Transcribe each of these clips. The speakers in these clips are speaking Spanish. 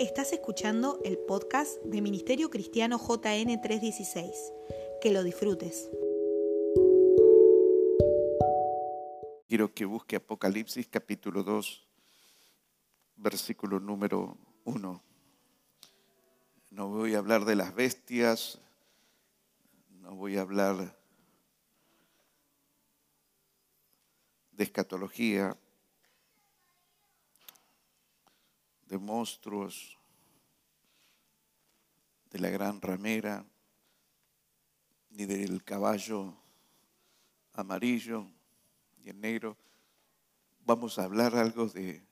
Estás escuchando el podcast de Ministerio Cristiano JN 316. Que lo disfrutes. Quiero que busque Apocalipsis capítulo 2, versículo número 1. No voy a hablar de las bestias, no voy a hablar de escatología, de monstruos, de la gran ramera, ni del caballo amarillo y el negro. Vamos a hablar algo de,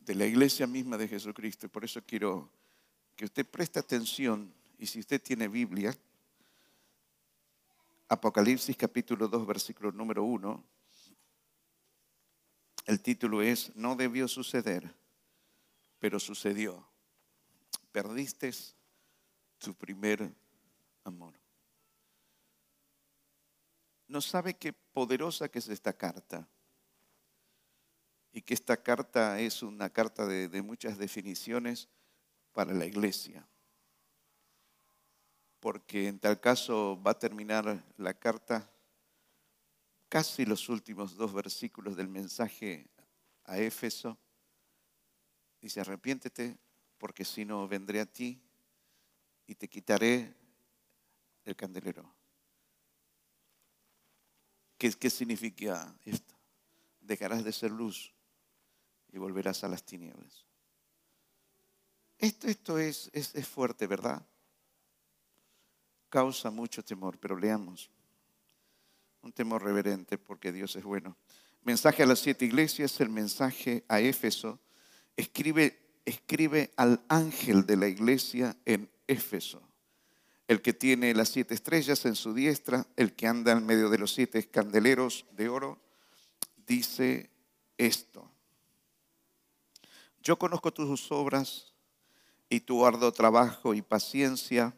de la iglesia misma de Jesucristo. Por eso quiero que usted preste atención y si usted tiene Biblia, Apocalipsis capítulo 2, versículo número 1, el título es No debió suceder pero sucedió. Perdiste tu primer amor. No sabe qué poderosa que es esta carta. Y que esta carta es una carta de, de muchas definiciones para la iglesia. Porque en tal caso va a terminar la carta casi los últimos dos versículos del mensaje a Éfeso Dice, arrepiéntete porque si no vendré a ti y te quitaré el candelero. ¿Qué, qué significa esto? Dejarás de ser luz y volverás a las tinieblas. Esto, esto es, es, es fuerte, ¿verdad? Causa mucho temor, pero leamos. Un temor reverente porque Dios es bueno. Mensaje a las siete iglesias, el mensaje a Éfeso escribe, al ángel de la iglesia en Éfeso, el que tiene las siete estrellas en su diestra, el que anda en medio de los siete candeleros de oro, dice esto. Yo conozco tus obras y tu arduo trabajo y paciencia,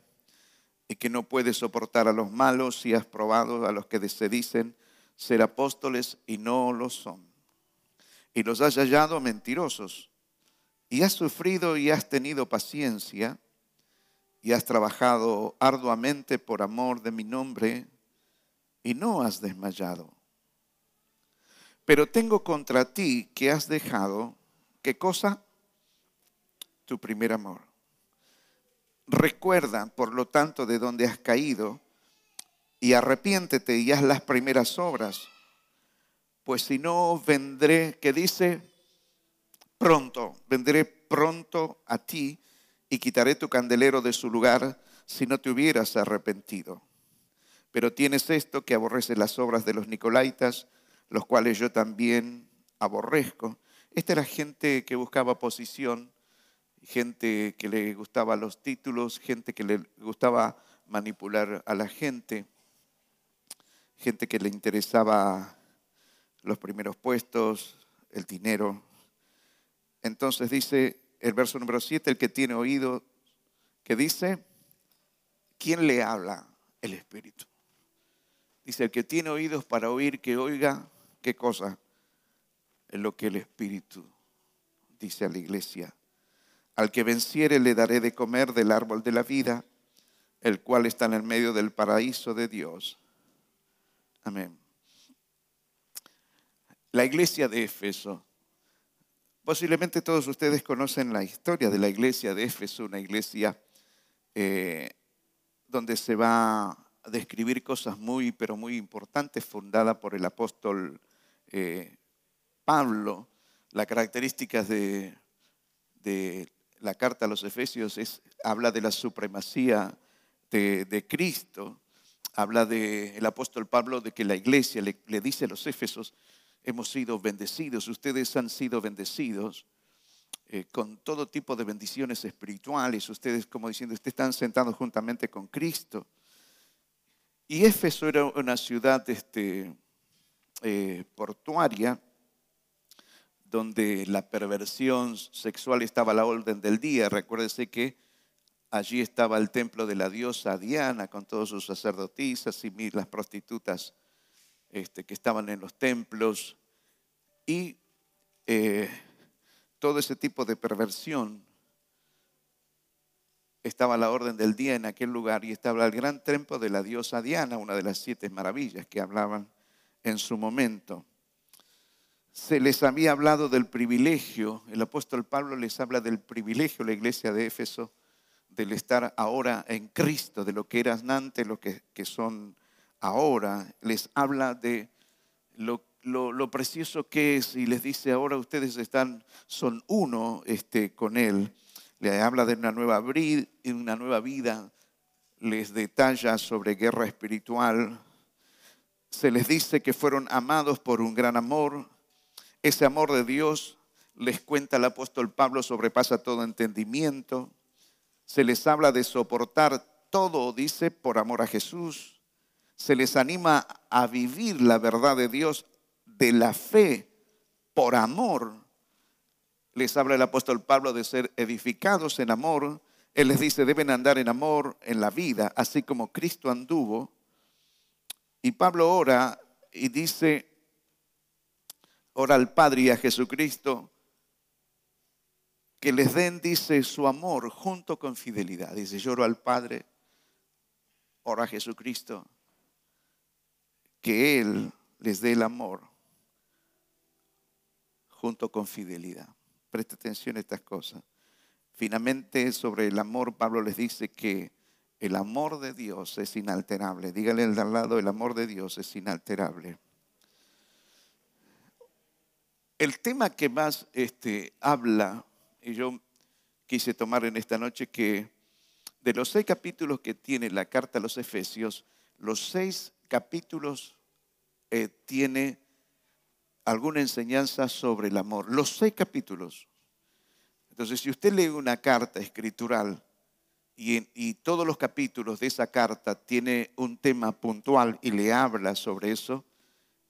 y que no puedes soportar a los malos y has probado a los que se dicen ser apóstoles y no lo son. Y los has hallado mentirosos y has sufrido y has tenido paciencia y has trabajado arduamente por amor de mi nombre y no has desmayado. Pero tengo contra ti que has dejado, ¿qué cosa? Tu primer amor. Recuerda, por lo tanto, de dónde has caído y arrepiéntete y haz las primeras obras, pues si no vendré, ¿qué dice? Pronto, vendré pronto a ti y quitaré tu candelero de su lugar si no te hubieras arrepentido. Pero tienes esto que aborrece las obras de los Nicolaitas, los cuales yo también aborrezco. Esta era gente que buscaba posición, gente que le gustaba los títulos, gente que le gustaba manipular a la gente, gente que le interesaba los primeros puestos, el dinero, entonces dice el verso número 7, el que tiene oído, que dice, ¿quién le habla? El Espíritu. Dice, el que tiene oídos para oír, que oiga, ¿qué cosa? Es lo que el Espíritu dice a la iglesia. Al que venciere le daré de comer del árbol de la vida, el cual está en el medio del paraíso de Dios. Amén. La iglesia de Éfeso Posiblemente todos ustedes conocen la historia de la iglesia de Éfeso, una iglesia eh, donde se va a describir cosas muy, pero muy importantes, fundada por el apóstol eh, Pablo. Las características de, la carta a los Efesios es, habla de la supremacía de, Cristo, habla del apóstol Pablo de que la iglesia le, le dice a los Éfesos, hemos sido bendecidos, ustedes han sido bendecidos eh, con todo tipo de bendiciones espirituales, ustedes como diciendo, ustedes están sentados juntamente con Cristo. Y Éfeso era una ciudad este, eh, portuaria donde la perversión sexual estaba a la orden del día. Recuérdese que allí estaba el templo de la diosa Diana con todos sus sacerdotisas y las prostitutas este, que estaban en los templos y eh, todo ese tipo de perversión estaba la orden del día en aquel lugar y estaba el gran templo de la diosa Diana, una de las siete maravillas que hablaban en su momento. Se les había hablado del privilegio, el apóstol Pablo les habla del privilegio, la iglesia de Éfeso, del estar ahora en Cristo, de lo que eran antes, lo que, son ahora. Les habla de lo, lo, precioso que es y les dice ahora ustedes están, son uno este, con Él. Le habla de una nueva, una nueva vida, les detalla sobre guerra espiritual. Se les dice que fueron amados por un gran amor. Ese amor de Dios, les cuenta el apóstol Pablo, sobrepasa todo entendimiento. Se les habla de soportar todo, dice, por amor a Jesús. Se les anima a vivir la verdad de Dios de la fe por amor. Les habla el apóstol Pablo de ser edificados en amor. Él les dice, deben andar en amor en la vida, así como Cristo anduvo. Y Pablo ora y dice, ora al Padre y a Jesucristo, que les den, dice, su amor junto con fidelidad. Dice, lloro al Padre, ora a Jesucristo, que Él les dé el amor junto con fidelidad. Preste atención a estas cosas. Finalmente, sobre el amor, Pablo les dice que el amor de Dios es inalterable. Dígale al de al lado, el amor de Dios es inalterable. El tema que más este, habla, y yo quise tomar en esta noche, que de los seis capítulos que tiene la carta a los Efesios, los seis capítulos eh, tiene alguna enseñanza sobre el amor. Los seis capítulos. Entonces, si usted lee una carta escritural y, todos los capítulos de esa carta tiene un tema puntual y le habla sobre eso,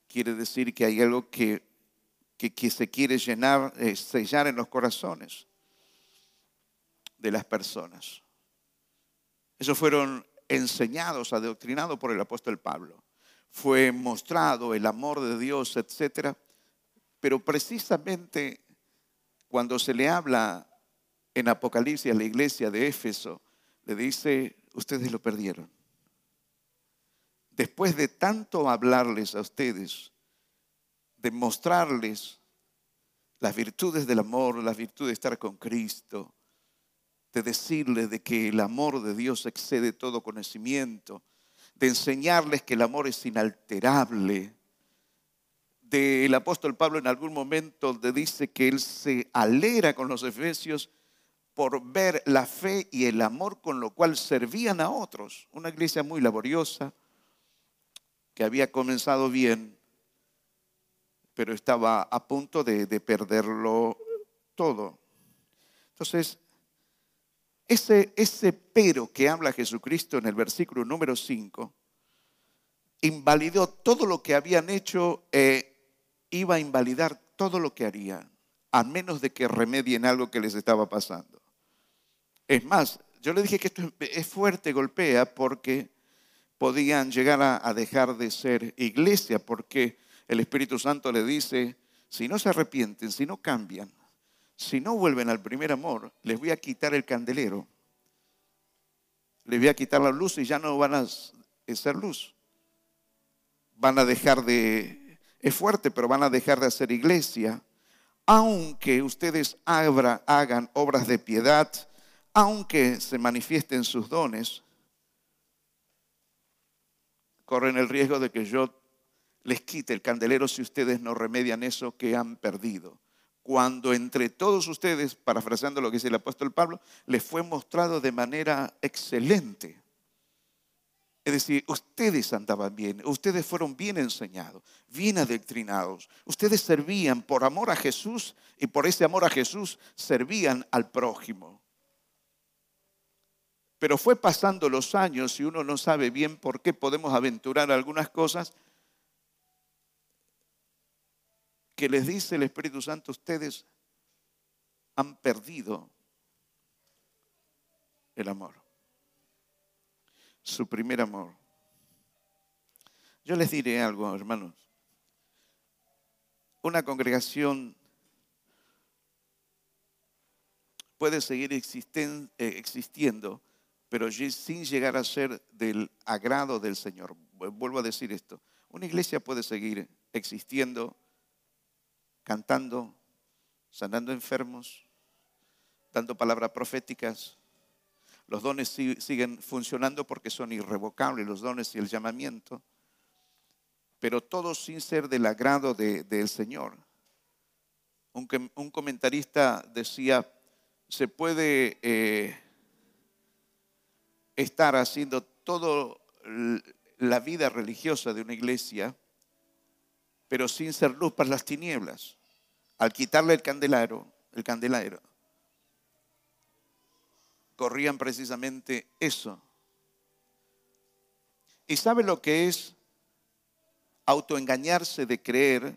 quiere decir que hay algo que, que, se quiere llenar, eh, sellar en los corazones de las personas. Esos fueron enseñados, adoctrinados por el apóstol Pablo. Fue mostrado el amor de Dios, etcétera, pero precisamente cuando se le habla en Apocalipsis a la iglesia de Éfeso, le dice, ustedes lo perdieron. Después de tanto hablarles a ustedes, de mostrarles las virtudes del amor, las virtudes de estar con Cristo, de decirles de que el amor de Dios excede todo conocimiento, de enseñarles que el amor es inalterable, del apóstol Pablo en algún momento donde dice que él se alera con los efesios por ver la fe y el amor con lo cual servían a otros. Una iglesia muy laboriosa, que había comenzado bien, pero estaba a punto de, de perderlo todo. Entonces, ese, ese pero que habla Jesucristo en el versículo número 5, invalidó todo lo que habían hecho eh, iba a invalidar todo lo que harían, a menos de que remedien algo que les estaba pasando. Es más, yo le dije que esto es fuerte, golpea, porque podían llegar a, dejar de ser iglesia, porque el Espíritu Santo le dice, si no se arrepienten, si no cambian, si no vuelven al primer amor, les voy a quitar el candelero, les voy a quitar la luz y ya no van a ser luz. Van a dejar de es fuerte, pero van a dejar de hacer iglesia. Aunque ustedes hagan obras de piedad, aunque se manifiesten sus dones, corren el riesgo de que yo les quite el candelero si ustedes no remedian eso que han perdido. Cuando entre todos ustedes, parafraseando lo que dice el apóstol Pablo, les fue mostrado de manera excelente es decir, ustedes andaban bien, ustedes fueron bien enseñados, bien adoctrinados. Ustedes servían por amor a Jesús y por ese amor a Jesús servían al prójimo. Pero fue pasando los años y uno no sabe bien por qué podemos aventurar algunas cosas que les dice el Espíritu Santo, ustedes han perdido el amor su primer amor. Yo les diré algo, hermanos. Una congregación puede seguir eh, existiendo pero sin llegar a ser del agrado del Señor. Vuelvo a decir esto. Una iglesia puede seguir existiendo, cantando, sanando enfermos, dando palabras proféticas. Los dones siguen funcionando porque son irrevocables, los dones y el llamamiento, pero todo sin ser del agrado del Señor. Un, un, comentarista decía, se puede eh, estar haciendo toda la vida religiosa de una iglesia, pero sin ser luz para las tinieblas. Al quitarle el candelero, el candelero, corrían precisamente eso. ¿Y sabe lo que es autoengañarse de creer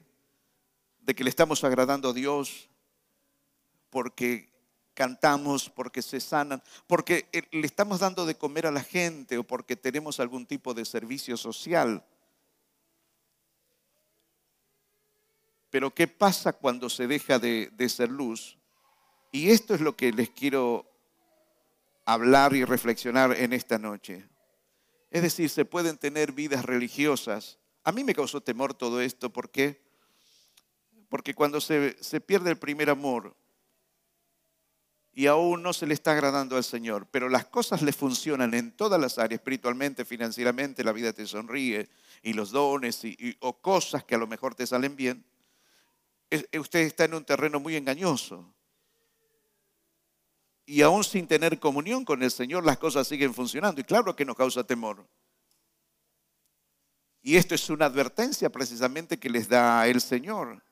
de que le estamos agradando a Dios porque cantamos, porque se sanan, porque eh, le estamos dando de comer a la gente o porque tenemos algún tipo de servicio social. Pero ¿qué pasa cuando se deja de, ser luz? Y esto es lo que les quiero hablar y reflexionar en esta noche. Es decir, se pueden tener vidas religiosas. A mí me causó temor todo esto. ¿Por qué? Porque cuando se, se pierde el primer amor, y aún no se le está agradando al Señor, pero las cosas le funcionan en todas las áreas, espiritualmente, financieramente, la vida te sonríe y los dones y, o cosas que a lo mejor te salen bien, usted está en un terreno muy engañoso. Y aún sin tener comunión con el Señor, las cosas siguen funcionando. Y claro que nos causa temor. Y esto es una advertencia precisamente que les da el Señor.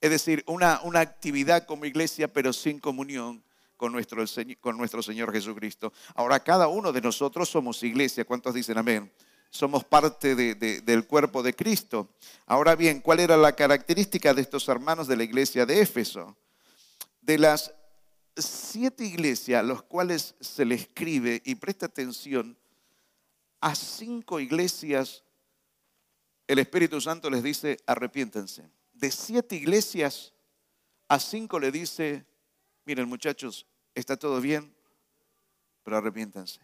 Es decir, una, una actividad como iglesia, pero sin comunión con nuestro, con nuestro Señor Jesucristo. Ahora, cada uno de nosotros somos iglesia. ¿Cuántos dicen amén? Somos parte del cuerpo de Cristo. Ahora bien, ¿cuál era la característica de estos hermanos de la iglesia de Éfeso? De las siete iglesias a las cuales se le escribe, y presta atención, a cinco iglesias el Espíritu Santo les dice, arrepiéntense de siete iglesias, a cinco le dice, miren muchachos, está todo bien, pero arrepiéntanse.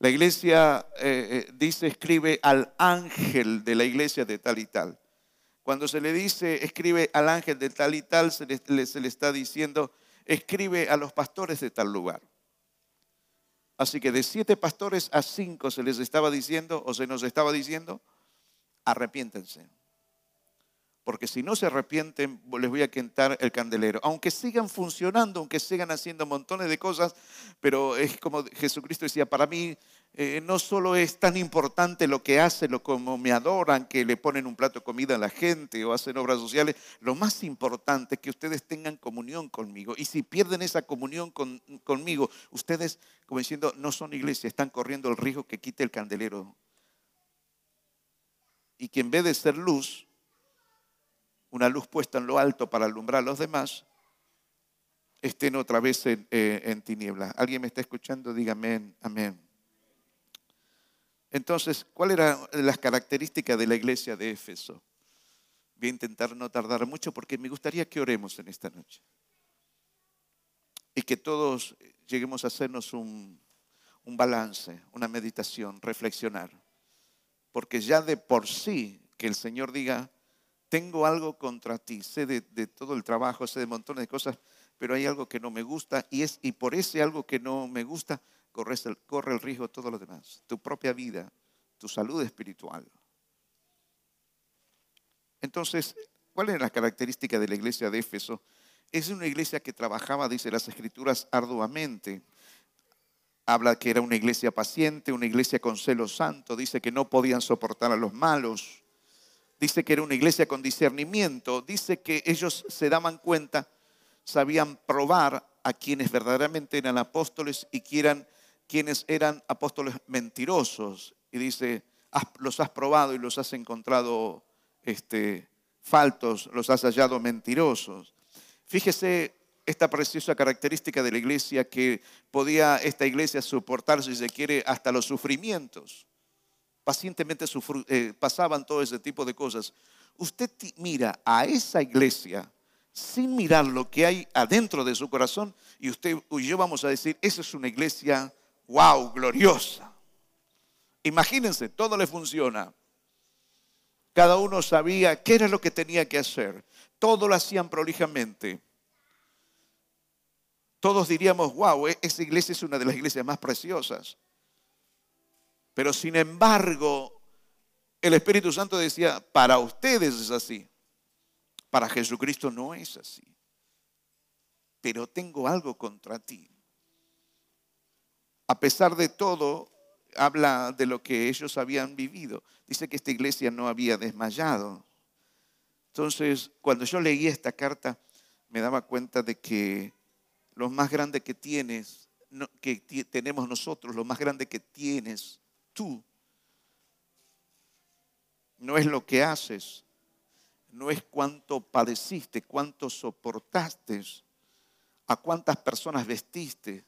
La iglesia eh, eh, dice, escribe al ángel de la iglesia de tal y tal. Cuando se le dice, escribe al ángel de tal y tal, se le, se le está diciendo, escribe a los pastores de tal lugar. Así que de siete pastores a cinco se les estaba diciendo, o se nos estaba diciendo, arrepiéntense porque si no se arrepienten, les voy a quitar el candelero. Aunque sigan funcionando, aunque sigan haciendo montones de cosas, pero es como Jesucristo decía, para mí eh, no solo es tan importante lo que hacen, lo como me adoran, que le ponen un plato de comida a la gente o hacen obras sociales, lo más importante es que ustedes tengan comunión conmigo. Y si pierden esa comunión conmigo, ustedes, como diciendo, no son iglesia, están corriendo el riesgo que quite el candelero. Y que en vez de ser luz, una luz puesta en lo alto para alumbrar a los demás, estén otra vez en, eh, tinieblas. ¿Alguien me está escuchando? Dígame amén. Entonces, ¿cuáles eran las características de la iglesia de Éfeso? Voy a intentar no tardar mucho porque me gustaría que oremos en esta noche. Y que todos lleguemos a hacernos un balance, una meditación, reflexionar. Porque ya de por sí que el Señor diga, tengo algo contra ti, sé de, todo el trabajo, sé de montones de cosas, pero hay algo que no me gusta y, es, y por ese algo que no me gusta corre el, corre el riesgo todo lo demás, tu propia vida, tu salud espiritual. Entonces, ¿cuál es la característica de la iglesia de Éfeso? Es una iglesia que trabajaba, dice las escrituras, arduamente. Habla que era una iglesia paciente, una iglesia con celo santo, dice que no podían soportar a los malos, dice que era una iglesia con discernimiento, dice que ellos se daban cuenta, sabían probar a quienes verdaderamente eran apóstoles y quienes eran apóstoles mentirosos. Y dice, los has probado y los has encontrado este, faltos, los has hallado mentirosos. Fíjese esta preciosa característica de la iglesia que podía esta iglesia soportar, si se quiere, hasta los sufrimientos pacientemente eh, pasaban todo ese tipo de cosas. Usted mira a esa iglesia sin mirar lo que hay adentro de su corazón y usted y yo vamos a decir, esa es una iglesia, wow, gloriosa. Imagínense, todo le funciona. Cada uno sabía qué era lo que tenía que hacer. Todo lo hacían prolijamente. Todos diríamos, wow, e-, esa iglesia es una de las iglesias más preciosas. Pero sin embargo, el Espíritu Santo decía, para ustedes es así. Para Jesucristo no es así. Pero tengo algo contra ti. A pesar de todo, habla de lo que ellos habían vivido. Dice que esta iglesia no había desmayado. Entonces, cuando yo leí esta carta, me daba cuenta de que lo más grande que tienes, que tenemos nosotros, lo más grande que tienes tú, no es lo que haces, no es cuánto padeciste, cuánto soportaste, a cuántas personas vestiste,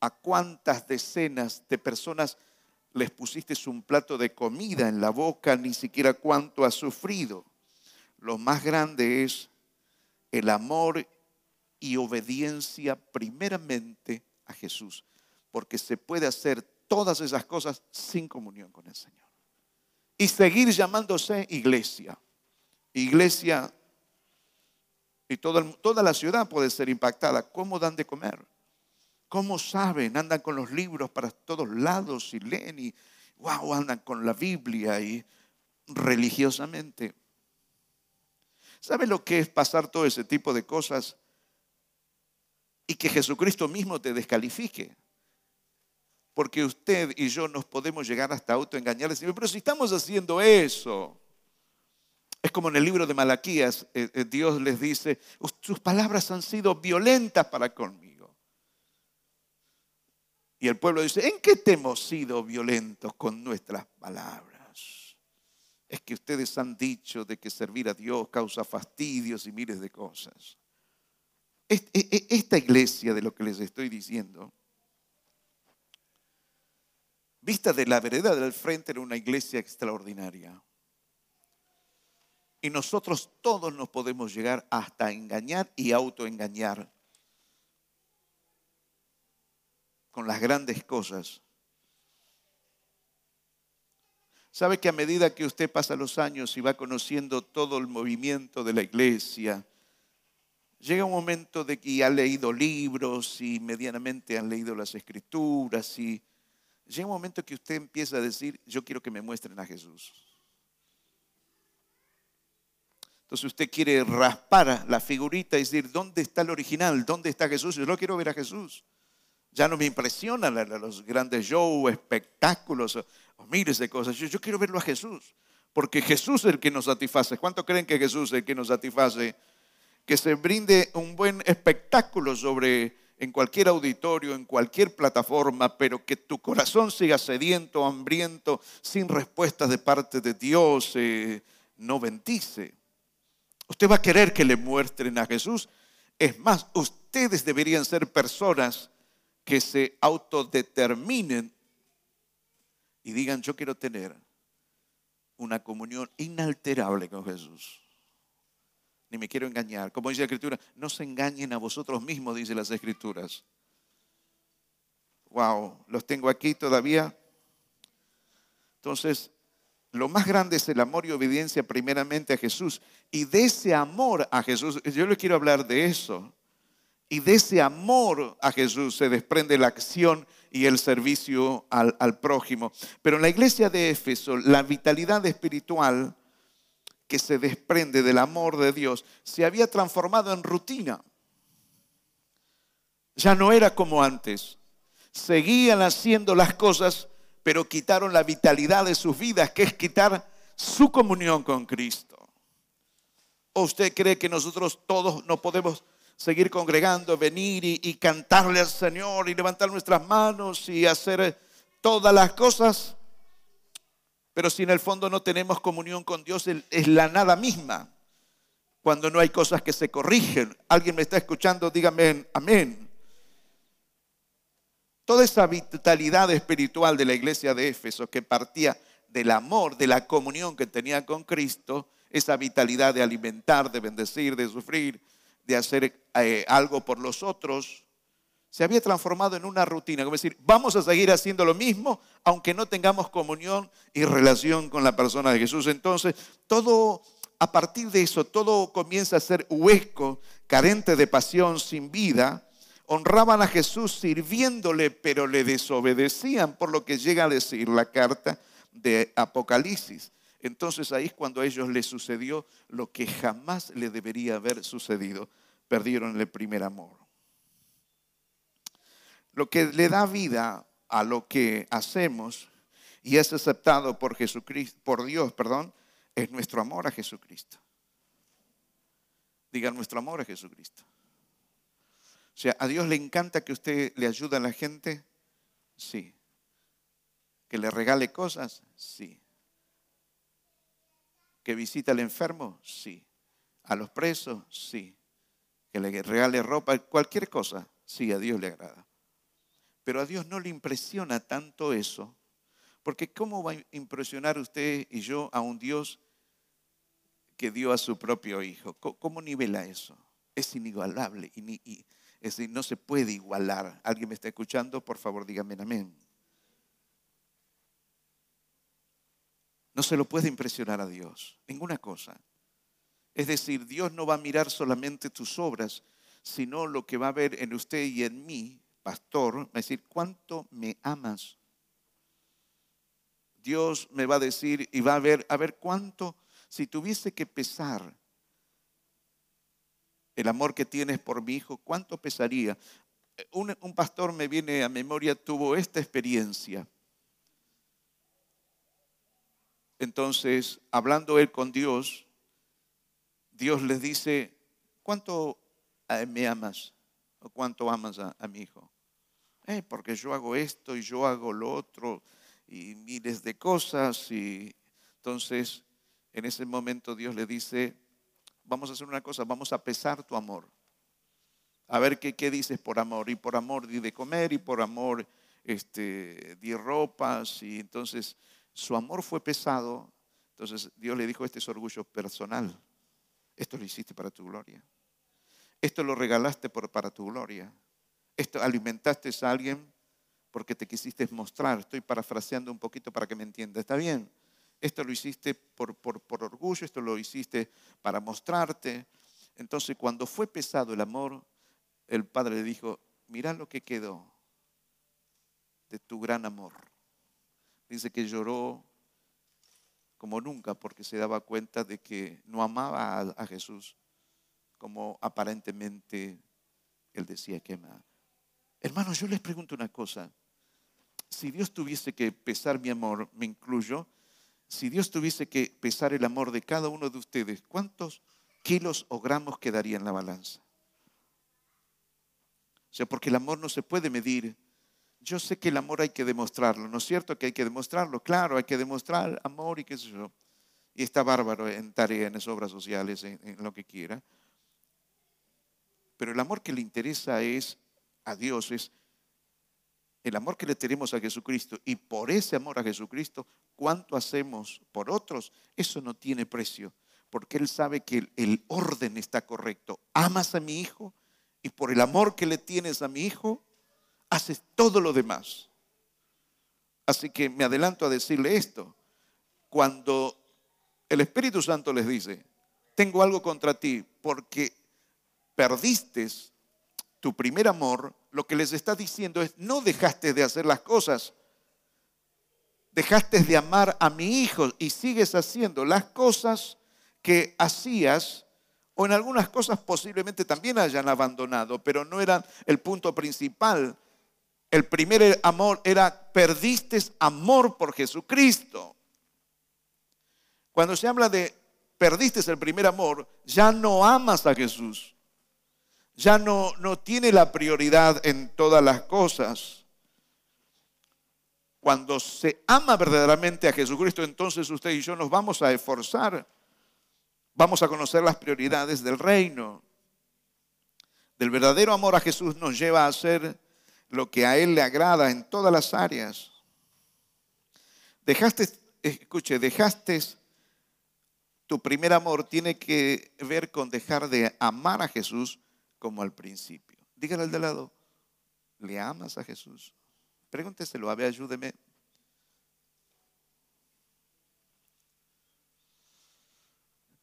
a cuántas decenas de personas les pusiste un plato de comida en la boca, ni siquiera cuánto has sufrido. Lo más grande es el amor y obediencia primeramente a Jesús, porque se puede hacer todas esas cosas sin comunión con el Señor. Y seguir llamándose iglesia. Iglesia y toda, toda la ciudad puede ser impactada. ¿Cómo dan de comer? ¿Cómo saben? Andan con los libros para todos lados y leen y, wow, andan con la Biblia y religiosamente. ¿Sabe lo que es pasar todo ese tipo de cosas y que Jesucristo mismo te descalifique? Porque usted y yo nos podemos llegar hasta autoengañar. Pero si estamos haciendo eso, es como en el libro de Malaquías, eh, eh, Dios les dice, sus palabras han sido violentas para conmigo. Y el pueblo dice, ¿en qué te hemos sido violentos con nuestras palabras? Es que ustedes han dicho de que servir a Dios causa fastidios y miles de cosas. E, e, esta iglesia de lo que les estoy diciendo, vista de la vereda del frente, era una iglesia extraordinaria. Y nosotros todos nos podemos llegar hasta engañar y autoengañar con las grandes cosas. Sabe que a medida que usted pasa los años y va conociendo todo el movimiento de la iglesia, llega un momento de que ha leído libros y medianamente han leído las escrituras y llega un momento que usted empieza a decir, yo quiero que me muestren a Jesús. Entonces usted quiere raspar la figurita y decir, ¿dónde está el original? ¿Dónde está Jesús? Yo no quiero ver a Jesús. Ya no me impresionan los grandes shows, espectáculos miles de cosas. Yo, quiero verlo a Jesús, porque Jesús es el que nos satisface. ¿Cuánto creen que Jesús es el que nos satisface? Que se brinde un buen espectáculo sobre en cualquier auditorio, en cualquier plataforma, pero que tu corazón siga sediento, hambriento, sin respuestas de parte de Dios, eh, no bendice. Usted va a querer que le muestren a Jesús. Es más, ustedes deberían ser personas que se autodeterminen y digan, yo quiero tener una comunión inalterable con Jesús. Ni me quiero engañar. Como dice la Escritura, no se engañen a vosotros mismos, dice las Escrituras. Wow, los tengo aquí todavía. Entonces, lo más grande es el amor y obediencia primeramente a Jesús. Y de ese amor a Jesús, yo le quiero hablar de eso. Y de ese amor a Jesús se desprende la acción y el servicio al, prójimo. Pero en la iglesia de Éfeso, la vitalidad espiritual que se desprende del amor de Dios se había transformado en rutina. Ya no era como antes. Seguían haciendo las cosas, pero quitaron la vitalidad de sus vidas, que es quitar su comunión con Cristo. ¿O usted cree que nosotros todos no podemos seguir congregando, venir y, cantarle al Señor y levantar nuestras manos y hacer todas las cosas. Pero si en el fondo no tenemos comunión con Dios, es la nada misma. Cuando no hay cosas que se corrigen. ¿Alguien me está escuchando? Dígame amén. Toda esa vitalidad espiritual de la iglesia de Éfeso que partía del amor, de la comunión que tenía con Cristo, esa vitalidad de alimentar, de bendecir, de sufrir, de hacer eh, algo por los otros, se había transformado en una rutina, como decir, vamos a seguir haciendo lo mismo, aunque no tengamos comunión y relación con la persona de Jesús. Entonces, todo, a partir de eso, todo comienza a ser huesco, carente de pasión, sin vida. Honraban a Jesús sirviéndole, pero le desobedecían, por lo que llega a decir la carta de Apocalipsis. Entonces ahí es cuando a ellos les sucedió lo que jamás le debería haber sucedido. Perdieron el primer amor. Lo que le da vida a lo que hacemos y es aceptado por Jesucristo, por Dios, perdón, es nuestro amor a Jesucristo. Diga nuestro amor a Jesucristo. O sea, ¿a Dios le encanta que usted le ayude a la gente? Sí. ¿Que le regale cosas? Sí. ¿Que visita al enfermo? Sí. ¿A los presos? Sí. ¿Que le regale ropa? Cualquier cosa. Sí, a Dios le agrada. Pero a Dios no le impresiona tanto eso, porque ¿cómo va a impresionar usted y yo a un Dios que dio a su propio Hijo? ¿Cómo nivela eso? Es inigualable, y, es decir, no se puede igualar. ¿Alguien me está escuchando? Por favor, dígame amén. No se lo puede impresionar a Dios, ninguna cosa. Es decir, Dios no va a mirar solamente tus obras, sino lo que va a ver en usted y en mí pastor, va a decir, ¿cuánto me amas? Dios me va a decir y va a ver, a ver cuánto, si tuviese que pesar el amor que tienes por mi hijo, ¿cuánto pesaría? Un, pastor me viene a memoria, tuvo esta experiencia. Entonces, hablando él con Dios, Dios les dice, ¿cuánto eh, me amas? ¿O cuánto amas a mi hijo? Eh, porque yo hago esto y yo hago lo otro y miles de cosas. Y entonces, en ese momento Dios le dice, vamos a hacer una cosa, vamos a pesar tu amor. A ver qué, qué dices por amor. Y por amor di de comer y por amor este, di ropas. Y entonces su amor fue pesado. Entonces Dios le dijo, este es orgullo personal. Esto lo hiciste para tu gloria. Esto lo regalaste para tu gloria. Esto alimentaste a alguien porque te quisiste mostrar. Estoy parafraseando un poquito para que me entienda. ¿Está bien? Esto lo hiciste por, por orgullo, esto lo hiciste para mostrarte. Entonces, cuando fue pesado el amor, el padre le dijo, mira lo que quedó de tu gran amor. Dice que lloró como nunca porque se daba cuenta de que no amaba a, Jesús como aparentemente él decía que amaba. Hermanos, yo les pregunto una cosa. Si Dios tuviese que pesar mi amor, me incluyo, si Dios tuviese que pesar el amor de cada uno de ustedes, ¿cuántos kilos o gramos quedaría en la balanza? O sea, porque el amor no se puede medir. Yo sé que el amor hay que demostrarlo, ¿no es cierto que hay que demostrarlo? Claro, hay que demostrar amor y qué sé yo. Y está bárbaro en tarea, en obras sociales, en lo que quiera. Pero el amor que le interesa es a Dios es el amor que le tenemos a Jesucristo y por ese amor a Jesucristo, cuánto hacemos por otros, eso no tiene precio, porque Él sabe que el, orden está correcto. Amas a mi hijo y por el amor que le tienes a mi hijo, haces todo lo demás. Así que me adelanto a decirle esto. Cuando el Espíritu Santo les dice, tengo algo contra ti porque perdiste tu primer amor, lo que les está diciendo es, no dejaste de hacer las cosas, dejaste de amar a mi hijo y sigues haciendo las cosas que hacías o en algunas cosas posiblemente también hayan abandonado, pero no eran el punto principal. El primer amor era, perdiste amor por Jesucristo. Cuando se habla de perdiste el primer amor, ya no amas a Jesús ya no, no tiene la prioridad en todas las cosas. Cuando se ama verdaderamente a Jesucristo, entonces usted y yo nos vamos a esforzar. Vamos a conocer las prioridades del reino. Del verdadero amor a Jesús nos lleva a hacer lo que a Él le agrada en todas las áreas. Dejaste, escuche, dejaste tu primer amor tiene que ver con dejar de amar a Jesús como al principio. Dígale al de lado, ¿le amas a Jesús? Pregúnteselo, a ver, ayúdeme.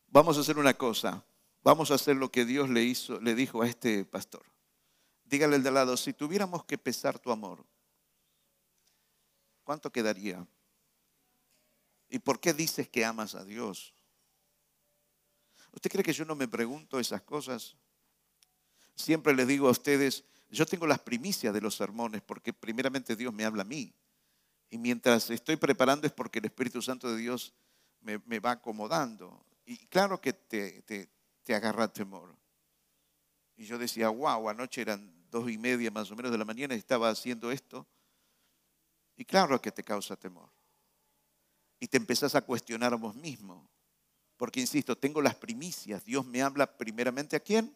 Vamos a hacer una cosa. Vamos a hacer lo que Dios le hizo, le dijo a este pastor. Dígale al de lado, si tuviéramos que pesar tu amor, ¿cuánto quedaría? ¿Y por qué dices que amas a Dios? ¿Usted cree que yo no me pregunto esas cosas? Siempre les digo a ustedes, yo tengo las primicias de los sermones porque primeramente Dios me habla a mí. Y mientras estoy preparando es porque el Espíritu Santo de Dios me, va acomodando. Y claro que te, te, agarra temor. Y yo decía, wow, anoche eran dos y media más o menos de la mañana y estaba haciendo esto. Y claro que te causa temor. Y te empezás a cuestionar a vos mismo. Porque, insisto, tengo las primicias. Dios me habla primeramente a quién?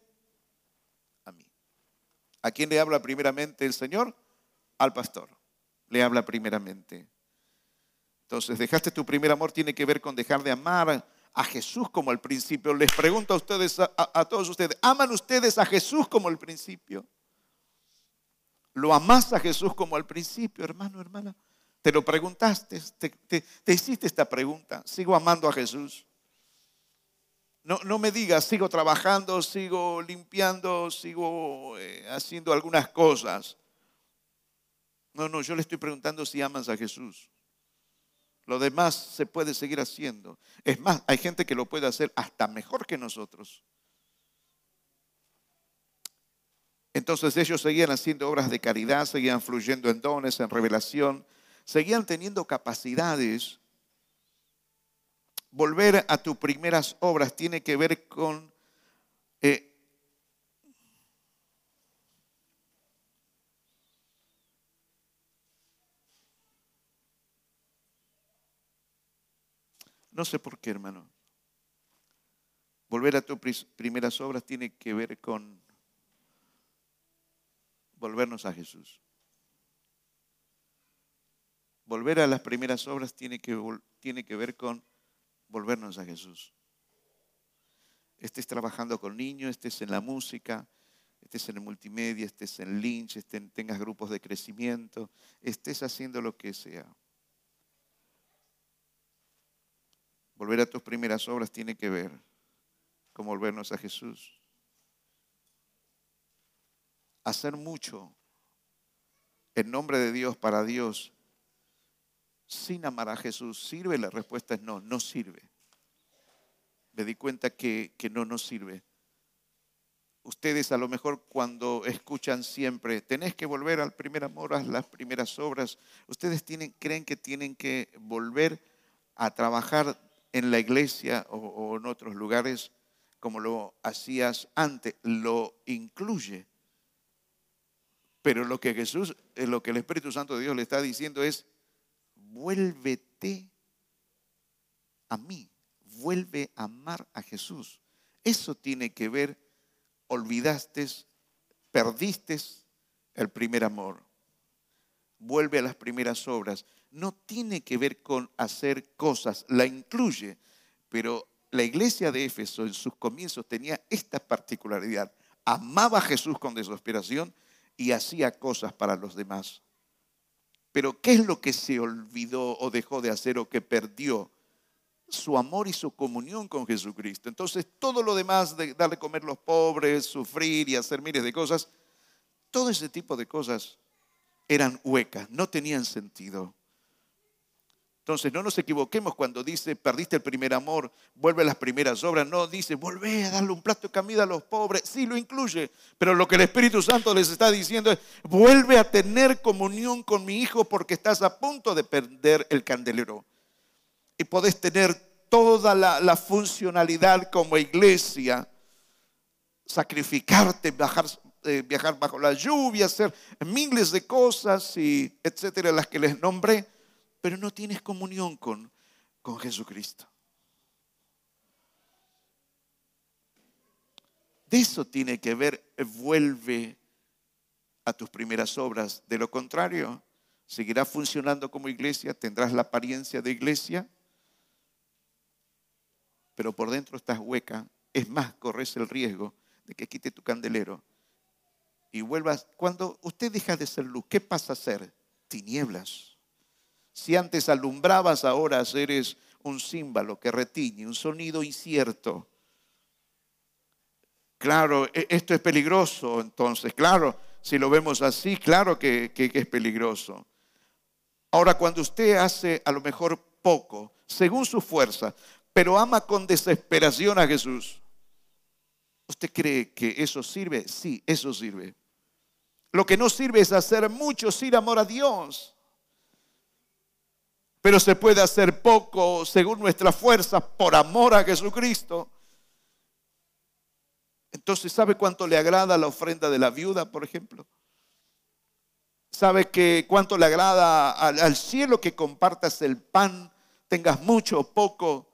A mí. ¿A quién le habla primeramente el Señor? Al pastor. Le habla primeramente. Entonces, dejaste tu primer amor tiene que ver con dejar de amar a Jesús como al principio. Les pregunto a ustedes, a, todos ustedes, ¿aman ustedes a Jesús como al principio? ¿Lo amás a Jesús como al principio, hermano, hermana? ¿Te lo preguntaste? te hiciste esta pregunta? ¿Sigo amando a Jesús? No, me digas, sigo trabajando, sigo limpiando, sigo eh, haciendo algunas cosas. No, no, yo le estoy preguntando si amas a Jesús. Lo demás se puede seguir haciendo. Es más, hay gente que lo puede hacer hasta mejor que nosotros. Entonces ellos seguían haciendo obras de caridad, seguían fluyendo en dones, en revelación, seguían teniendo capacidades volver a tus primeras obras tiene que ver con eh, No sé por qué, hermano. Volver a tus primeras obras tiene que ver con volvernos a Jesús. Volver a las primeras obras tiene que, tiene que ver con volvernos a Jesús. Estés trabajando con niños, estés en la música, estés en el multimedia, estés en Lynch, tengas grupos de crecimiento, estés haciendo lo que sea. Volver a tus primeras obras tiene que ver con volvernos a Jesús. Hacer mucho en nombre de Dios, para Dios, sin amar a Jesús, ¿sirve? La respuesta es no, no sirve. Me di cuenta que, no nos sirve. Ustedes a lo mejor cuando escuchan siempre, tenés que volver al primer amor, a las primeras obras, ustedes tienen, creen que tienen que volver a trabajar en la iglesia o, o en otros lugares como lo hacías antes, lo incluye. Pero lo que Jesús, eh, lo que el Espíritu Santo de Dios le está diciendo es, vuélvete a mí, vuelve a amar a Jesús. Eso tiene que ver, olvidaste, perdiste el primer amor. Vuelve a las primeras obras. No tiene que ver con hacer cosas, la incluye, pero la iglesia de Éfeso en sus comienzos tenía esta particularidad. Amaba a Jesús con desesperación y hacía cosas para los demás. Pero ¿qué es lo que se olvidó o dejó de hacer o que perdió? Su amor y su comunión con Jesucristo. Entonces todo lo demás de darle comer a los pobres, sufrir y hacer miles de cosas, todo ese tipo de cosas eran huecas, no tenían sentido. Entonces, no nos equivoquemos cuando dice, perdiste el primer amor, vuelve a las primeras obras. No, dice, vuelve a darle un plato de comida a los pobres. Sí, lo incluye. Pero lo que el Espíritu Santo les está diciendo es, vuelve a tener comunión con mi hijo porque estás a punto de perder el candelero. Y podés tener toda la, funcionalidad como iglesia, sacrificarte, eh, viajar bajo la lluvia, hacer miles de cosas, y etcétera, las que les nombré pero no tienes comunión con, con Jesucristo. De eso tiene que ver, vuelve a tus primeras obras. De lo contrario, seguirás funcionando como iglesia, tendrás la apariencia de iglesia, pero por dentro estás hueca, es más, corres el riesgo de que quite tu candelero y vuelvas. Cuando usted deja de ser luz, ¿qué pasa a ser? Tinieblas. Si antes alumbrabas, ahora eres un símbolo que retiñe, un sonido incierto. Claro, e, esto es peligroso, entonces, claro, si lo vemos así, claro que, que es peligroso. Ahora, cuando usted hace a lo mejor poco, según su fuerza, pero ama con desesperación a Jesús, ¿usted cree que eso sirve? Sí, eso sirve. Lo que no sirve es hacer mucho sin amor a Dios. Pero se puede hacer poco según nuestra fuerza por amor a Jesucristo. Entonces, ¿sabe cuánto le agrada la ofrenda de la viuda, por ejemplo? ¿Sabe que cuánto le agrada al, al cielo que compartas el pan, tengas mucho o poco?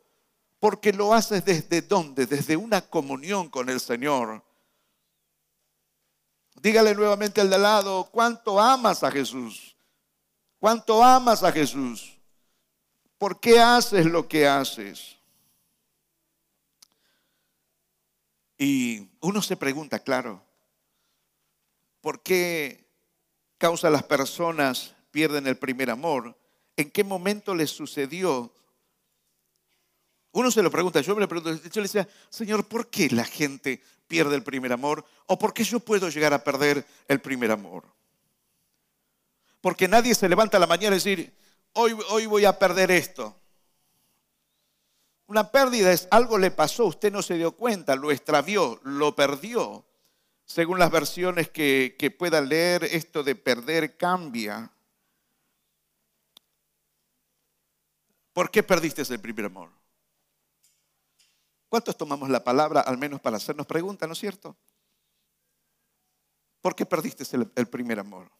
Porque lo haces desde dónde? Desde una comunión con el Señor. Dígale nuevamente al de lado, ¿cuánto amas a Jesús? ¿Cuánto amas a Jesús? ¿Por qué haces lo que haces? Y uno se pregunta, claro, ¿por qué causa las personas pierden el primer amor? ¿En qué momento les sucedió? Uno se lo pregunta, yo me lo pregunto, yo le decía, Señor, ¿por qué la gente pierde el primer amor o por qué yo puedo llegar a perder el primer amor. Porque nadie se levanta a la mañana y decir, hoy, voy a perder esto. Una pérdida es algo le pasó, usted no se dio cuenta, lo extravió, lo perdió. Según las versiones que, que pueda leer, esto de perder cambia. ¿Por qué perdiste el primer amor? ¿Cuántos tomamos la palabra al menos para hacernos preguntas, no es cierto? ¿Por qué perdiste el, primer amor?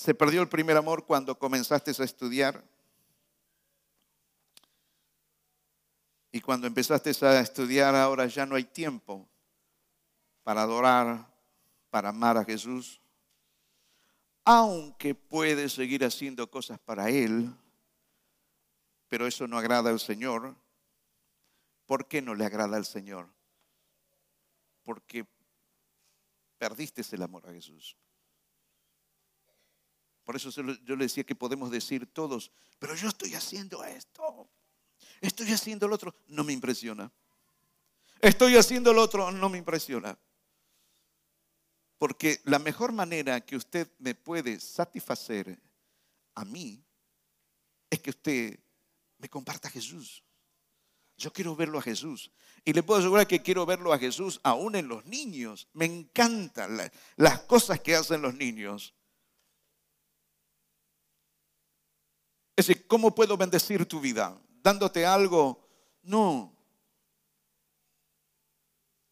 ¿Se perdió el primer amor cuando comenzaste a estudiar? Y cuando empezaste a estudiar ahora ya no hay tiempo para adorar, para amar a Jesús. Aunque puedes seguir haciendo cosas para Él, pero eso no agrada al Señor. ¿Por qué no le agrada al Señor? Porque perdiste el amor a Jesús. Por eso yo le decía que podemos decir todos, pero yo estoy haciendo esto, estoy haciendo lo otro, no me impresiona. Estoy haciendo lo otro, no me impresiona. Porque la mejor manera que usted me puede satisfacer a mí es que usted me comparta a Jesús. Yo quiero verlo a Jesús. Y le puedo asegurar que quiero verlo a Jesús aún en los niños. Me encantan las cosas que hacen los niños. Es decir, ¿cómo puedo bendecir tu vida? ¿Dándote algo? No.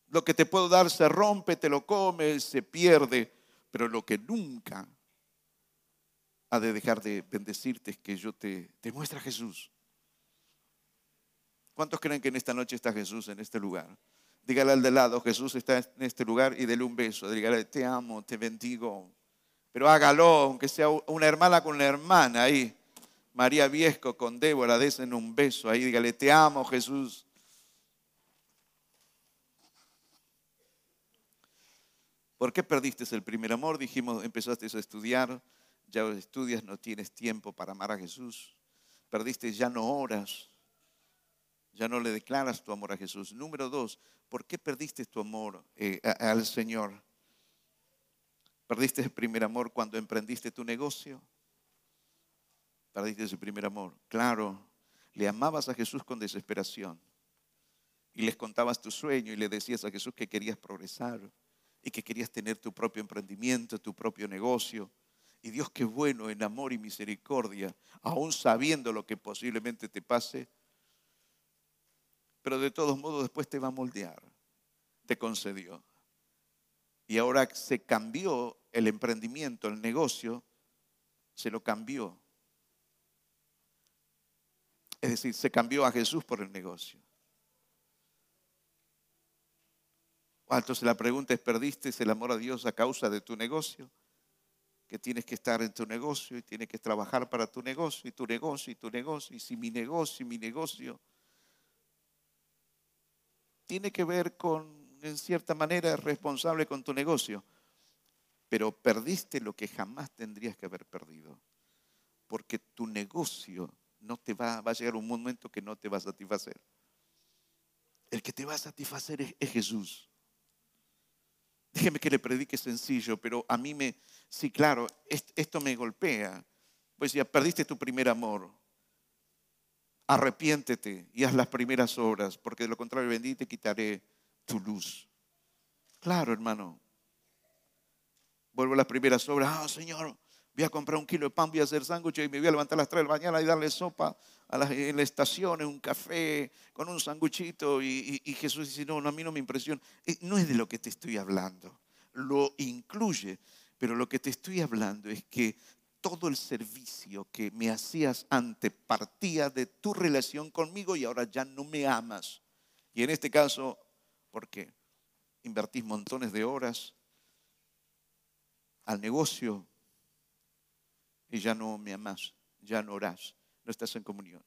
Lo que te puedo dar se rompe, te lo comes, se pierde. Pero lo que nunca ha de dejar de bendecirte es que yo te, te muestre a Jesús. ¿Cuántos creen que en esta noche está Jesús en este lugar? Dígale al de lado, Jesús está en este lugar y dele un beso. Dígale, te amo, te bendigo. Pero hágalo, aunque sea una hermana con una hermana ahí. María Viesco con Débora, desen un beso ahí. Dígale, te amo, Jesús. ¿Por qué perdiste el primer amor? Dijimos, empezaste a estudiar, ya estudias, no tienes tiempo para amar a Jesús. Perdiste ya no horas, ya no le declaras tu amor a Jesús. Número dos, ¿por qué perdiste tu amor eh, al Señor? ¿Perdiste el primer amor cuando emprendiste tu negocio? Perdiste ese primer amor. Claro, le amabas a Jesús con desesperación. Y les contabas tu sueño y le decías a Jesús que querías progresar y que querías tener tu propio emprendimiento, tu propio negocio. Y Dios, qué bueno en amor y misericordia, aún sabiendo lo que posiblemente te pase, pero de todos modos después te va a moldear. Te concedió. Y ahora se cambió el emprendimiento, el negocio, se lo cambió. Es decir, se cambió a Jesús por el negocio. Ah, entonces la pregunta es, ¿perdiste el amor a Dios a causa de tu negocio? Que tienes que estar en tu negocio y tienes que trabajar para tu negocio y tu negocio y tu negocio y si mi negocio y mi negocio tiene que ver con, en cierta manera, es responsable con tu negocio, pero perdiste lo que jamás tendrías que haber perdido, porque tu negocio no te va, va a llegar un momento que no te va a satisfacer. El que te va a satisfacer es, Jesús. Déjeme que le predique sencillo, pero a mí me, sí, claro, esto me golpea. Pues ya perdiste tu primer amor. Arrepiéntete y haz las primeras obras, porque de lo contrario y te quitaré tu luz. Claro, hermano. Vuelvo a las primeras obras. Ah, Señor, voy a comprar un kilo de pan, voy a hacer sándwiches y me voy a levantar a las 3 de la mañana y darle sopa a en la estación, un café, con un sanguchito. Y, y, Jesús dice, no, no, a mí no me impresiona. Eh, no es de lo que te estoy hablando. Lo incluye. Pero lo que te estoy hablando es que todo el servicio que me hacías antes partía de tu relación conmigo y ahora ya no me amas. Y en este caso, ¿por qué? Invertís montones de horas al negocio, y ya no me amas, ya no orás, no estás en comunión.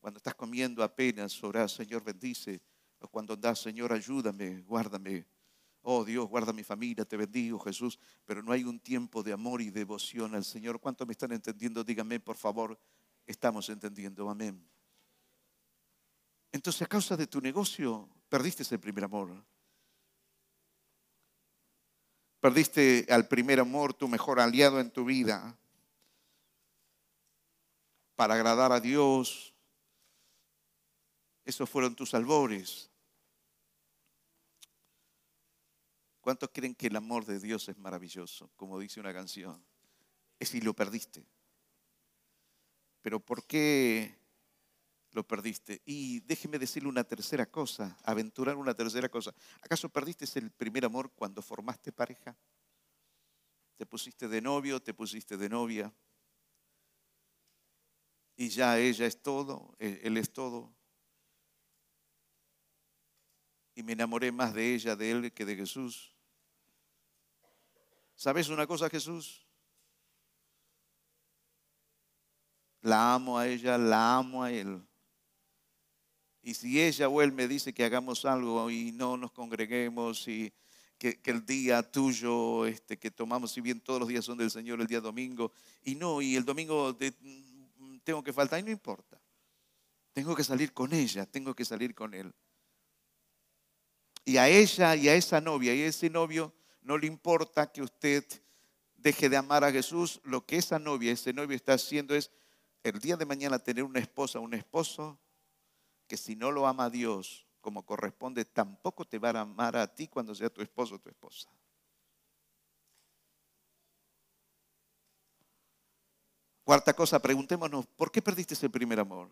Cuando estás comiendo apenas orás, Señor bendice, o cuando das, Señor ayúdame, guárdame. Oh Dios, guarda mi familia, te bendigo Jesús, pero no hay un tiempo de amor y devoción al Señor. ¿Cuánto me están entendiendo? Díganme, por favor, estamos entendiendo, amén. Entonces, a causa de tu negocio, perdiste ese primer amor. Perdiste al primer amor, tu mejor aliado en tu vida para agradar a Dios. Esos fueron tus albores. ¿Cuántos creen que el amor de Dios es maravilloso? Como dice una canción. Es si lo perdiste. Pero ¿por qué lo perdiste? Y déjeme decirle una tercera cosa, aventurar una tercera cosa. ¿Acaso perdiste el primer amor cuando formaste pareja? ¿Te pusiste de novio, te pusiste de novia? Y ya ella es todo, e, él es todo. Y me enamoré más de ella, de él, que de Jesús. ¿Sabes una cosa, Jesús? La amo a ella, la amo a él. Y si ella o él me dice que hagamos algo y no nos congreguemos y que, el día tuyo este, que tomamos, si bien todos los días son del Señor, el día domingo, y no, y el domingo de, tengo que faltar y no importa. Tengo que salir con ella, tengo que salir con él. Y a ella y a esa novia y a ese novio no le importa que usted deje de amar a Jesús. Lo que esa novia, ese novio está haciendo es el día de mañana tener una esposa, un esposo que si no lo ama a Dios como corresponde, tampoco te va a amar a ti cuando sea tu esposo o tu esposa. Cuarta cosa, preguntémonos, ¿por qué perdiste el primer amor?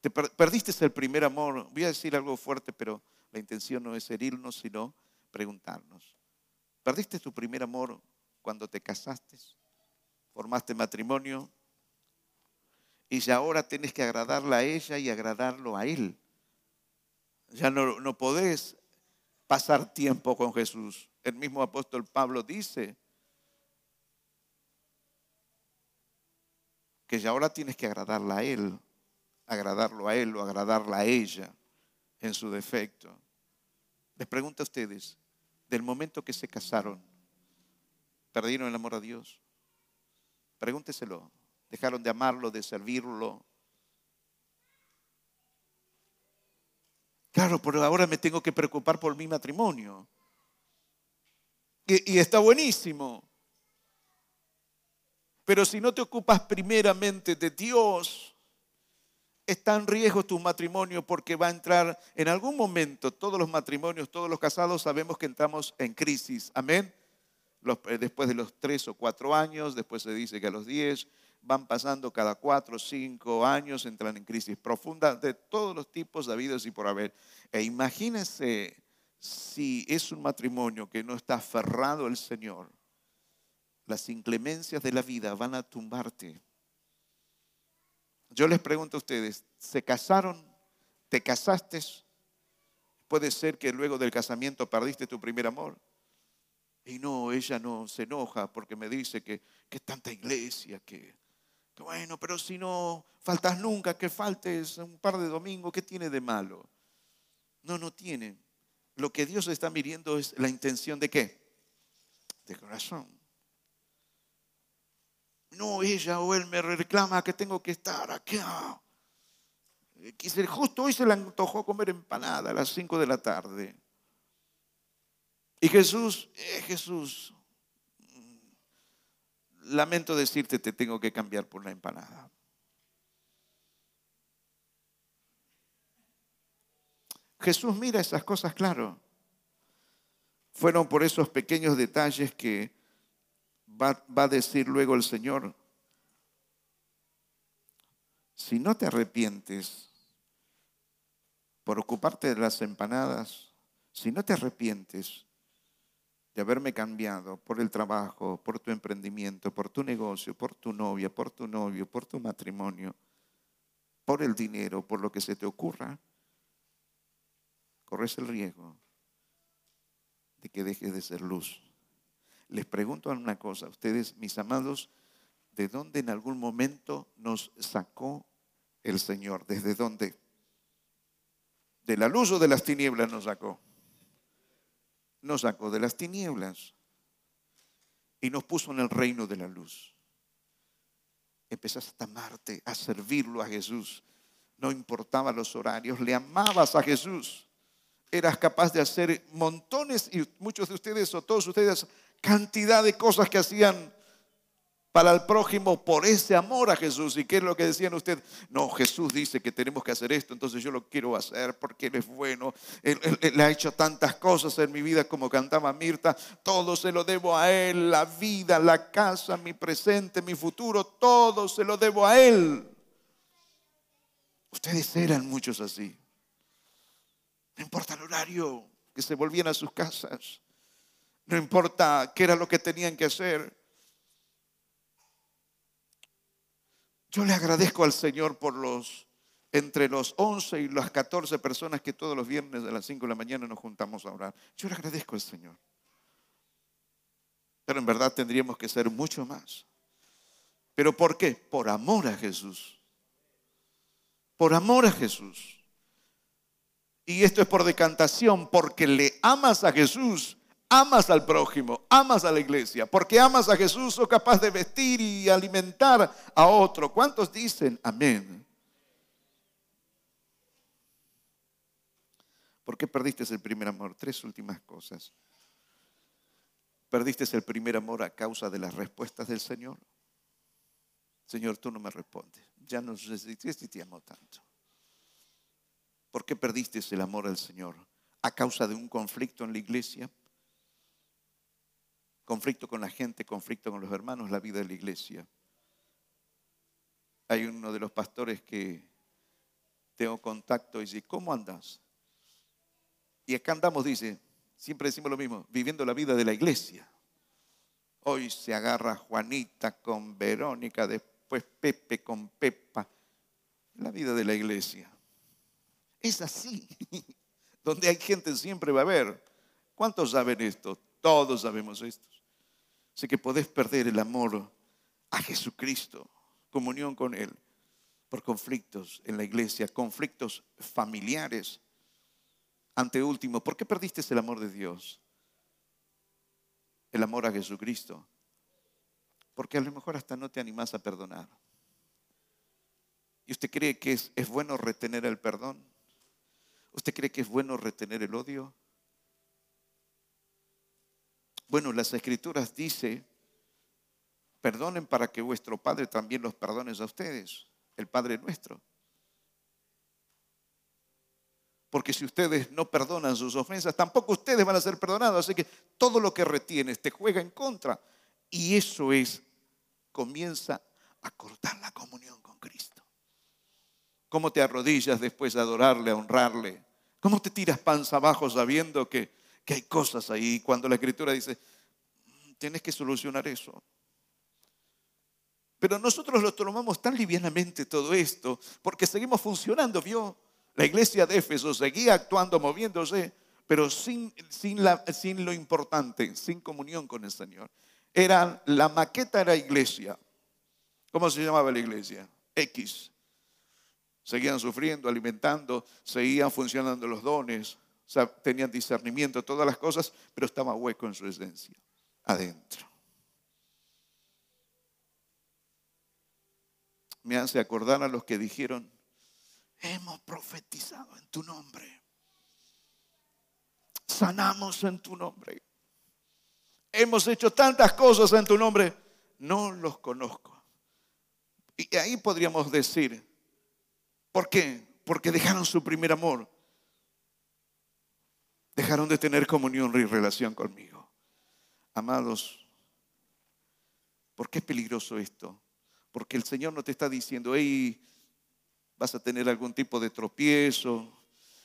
¿Te perdiste el primer amor? Voy a decir algo fuerte, pero la intención no es herirnos, sino preguntarnos. ¿Perdiste tu primer amor cuando te casaste? ¿Formaste matrimonio? Y ya ahora tienes que agradarla a ella y agradarlo a él. Ya no, no podés pasar tiempo con Jesús. El mismo apóstol Pablo dice, que ya ahora tienes que agradarla a Él, agradarlo a Él o agradarla a ella en su defecto. Les pregunto a ustedes, del momento que se casaron, ¿perdieron el amor a Dios? Pregúnteselo. ¿Dejaron de amarlo, de servirlo? Claro, pero ahora me tengo que preocupar por mi matrimonio. Y, y está buenísimo. Pero si no te ocupas primeramente de Dios, está en riesgo tu matrimonio porque va a entrar en algún momento, todos los matrimonios, todos los casados sabemos que entramos en crisis. Amén. Eh, después de los tres o cuatro años, después se dice que a los diez, van pasando cada cuatro o cinco años, entran en crisis profunda de todos los tipos habidos y por haber. E imagínense si es un matrimonio que no está aferrado al Señor, las inclemencias de la vida van a tumbarte. Yo les pregunto a ustedes, ¿se casaron? ¿Te casaste? Puede ser que luego del casamiento perdiste tu primer amor. Y no, ella no se enoja porque me dice que, que tanta iglesia, que, que bueno, pero si no faltas nunca, que faltes un par de domingos, ¿qué tiene de malo? No, no tiene. lo que Dios está midiendo es la intención de qué? De corazón. No, ella o él me reclama que tengo que estar aquí. Justo hoy se le antojó comer empanada a las 5 de la tarde. Y Jesús, eh, Jesús, lamento decirte, te tengo que cambiar por la empanada. Jesús mira esas cosas claro. Fueron por esos pequeños detalles que va, a decir luego el Señor, si no te arrepientes por ocuparte de las empanadas, si no te arrepientes de haberme cambiado por el trabajo, por tu emprendimiento, por tu negocio, por tu novia, por tu novio, por tu matrimonio, por el dinero, por lo que se te ocurra, corres el riesgo de que dejes de ser luz. Les pregunto una cosa, ustedes, mis amados, ¿de dónde en algún momento nos sacó el Señor? ¿Desde dónde? ¿De la luz o de las tinieblas nos sacó? nos sacó de las tinieblas y nos puso en el reino de la luz. Empezaste a amarte, a servirlo a Jesús. No importaba los horarios, le amabas a Jesús. Eras capaz de hacer montones y muchos de ustedes o todos ustedes cantidad de cosas que hacían para el prójimo por ese amor a Jesús. ¿Y qué es lo que decían ustedes? No, Jesús dice que tenemos que hacer esto, entonces yo lo quiero hacer porque Él es bueno. Él, él, ha hecho tantas cosas en mi vida como cantaba Mirta. Todo se lo debo a Él, la vida, la casa, mi presente, mi futuro, todo se lo debo a Él. Ustedes eran muchos así. No importa el horario, que se volvían a sus casas. No importa qué era lo que tenían que hacer. Yo le agradezco al Señor por los, entre los 11 y las 14 personas que todos los viernes a las 5 de la mañana nos juntamos a orar. Yo le agradezco al Señor. Pero en verdad tendríamos que ser mucho más. ¿Pero por qué? Por amor a Jesús. Por amor a Jesús. Y esto es por decantación, porque le amas a Jesús amas al prójimo, amas a la iglesia, porque amas a Jesús, sos capaz de vestir y alimentar a otro. ¿Cuántos dicen amén? ¿Por qué perdiste el primer amor? Tres últimas cosas. Perdiste el primer amor a causa de las respuestas del Señor. Señor, tú no me respondes. Ya no si te amo tanto. ¿Por qué perdiste el amor al Señor? ¿A causa de un conflicto en la iglesia? Conflicto con la gente, conflicto con los hermanos, la vida de la iglesia. Hay uno de los pastores que tengo contacto y dice, ¿cómo andas? Y acá andamos, dice, siempre decimos lo mismo, viviendo la vida de la iglesia. Hoy se agarra Juanita con Verónica, después Pepe con Pepa. La vida de la iglesia. Es así. Donde hay gente siempre va a haber. ¿Cuántos saben esto? Todos sabemos esto. Sé que podés perder el amor a Jesucristo, comunión con Él, por conflictos en la iglesia, conflictos familiares. Ante último, ¿por qué perdiste el amor de Dios? El amor a Jesucristo. Porque a lo mejor hasta no te animás a perdonar. ¿Y usted cree que es, es bueno retener el perdón? ¿Usted cree que es bueno retener el odio? Bueno, las escrituras dice, perdonen para que vuestro Padre también los perdone a ustedes, el Padre nuestro. Porque si ustedes no perdonan sus ofensas, tampoco ustedes van a ser perdonados. Así que todo lo que retienes te juega en contra. Y eso es, comienza a cortar la comunión con Cristo. ¿Cómo te arrodillas después de adorarle, a honrarle? ¿Cómo te tiras panza abajo sabiendo que que hay cosas ahí. Cuando la escritura dice, tienes que solucionar eso. Pero nosotros lo tomamos tan livianamente todo esto, porque seguimos funcionando, ¿vio? La iglesia de Éfeso seguía actuando, moviéndose, pero sin, sin, la, sin lo importante, sin comunión con el Señor. Era, la maqueta era iglesia. ¿Cómo se llamaba la iglesia? X. Seguían sufriendo, alimentando, seguían funcionando los dones, tenían discernimiento, todas las cosas, pero estaba hueco en su esencia, adentro. Me hace acordar a los que dijeron, hemos profetizado en tu nombre, sanamos en tu nombre, hemos hecho tantas cosas en tu nombre, no los conozco. Y ahí podríamos decir, ¿por qué? Porque dejaron su primer amor dejaron de tener comunión y relación conmigo. Amados, ¿por qué es peligroso esto? Porque el Señor no te está diciendo, hey, vas a tener algún tipo de tropiezo,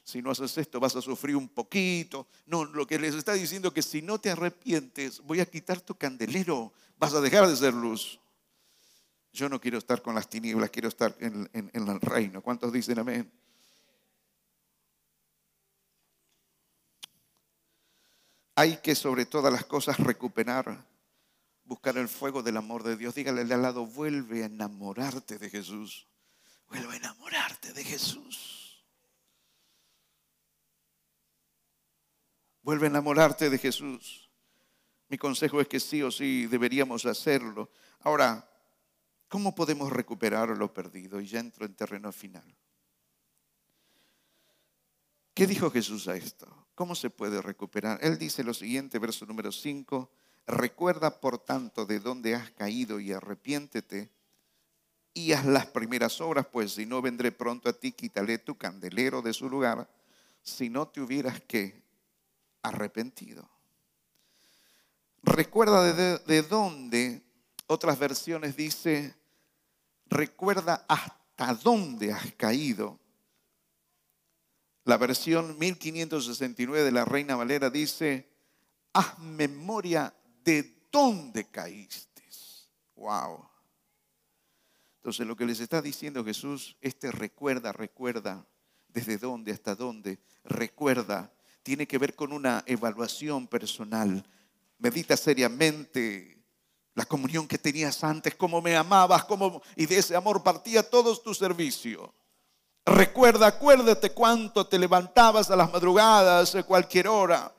si no haces esto vas a sufrir un poquito. No, lo que les está diciendo es que si no te arrepientes, voy a quitar tu candelero, vas a dejar de ser luz. Yo no quiero estar con las tinieblas, quiero estar en, en el reino. ¿Cuántos dicen amén? Hay que sobre todas las cosas recuperar, buscar el fuego del amor de Dios. Dígale al lado, vuelve a enamorarte de Jesús. Vuelve a enamorarte de Jesús. Vuelve a enamorarte de Jesús. Mi consejo es que sí o sí deberíamos hacerlo. Ahora, ¿cómo podemos recuperar lo perdido? Y ya entro en terreno final. ¿Qué dijo Jesús a esto? ¿Cómo se puede recuperar? Él dice lo siguiente, verso número 5, recuerda por tanto de dónde has caído y arrepiéntete y haz las primeras obras, pues si no vendré pronto a ti, quítale tu candelero de su lugar, si no te hubieras que arrepentido. Recuerda de, de dónde, otras versiones dice, recuerda hasta dónde has caído la versión 1569 de la Reina Valera dice, haz memoria de dónde caíste. Wow. Entonces lo que les está diciendo Jesús, este recuerda, recuerda, desde dónde hasta dónde, recuerda, tiene que ver con una evaluación personal. Medita seriamente la comunión que tenías antes, cómo me amabas, cómo, y de ese amor partía todo tu servicio. Recuerda, acuérdate cuánto te levantabas a las madrugadas, a cualquier hora,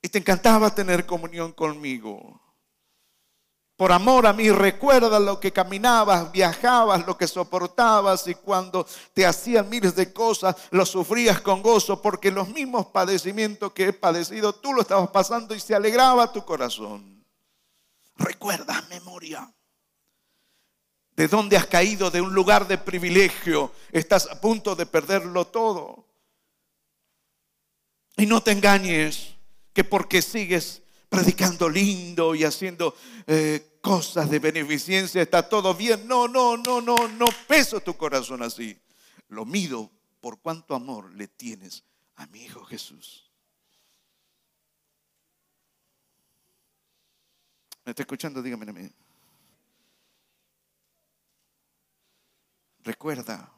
y te encantaba tener comunión conmigo. Por amor a mí, recuerda lo que caminabas, viajabas, lo que soportabas y cuando te hacían miles de cosas, lo sufrías con gozo, porque los mismos padecimientos que he padecido, tú lo estabas pasando y se alegraba tu corazón. Recuerda, memoria de dónde has caído, de un lugar de privilegio, estás a punto de perderlo todo. Y no te engañes que porque sigues predicando lindo y haciendo eh, cosas de beneficencia está todo bien. No, no, no, no, no peso tu corazón así. Lo mido por cuánto amor le tienes a mi Hijo Jesús. ¿Me está escuchando? Dígame a mí. Recuerda,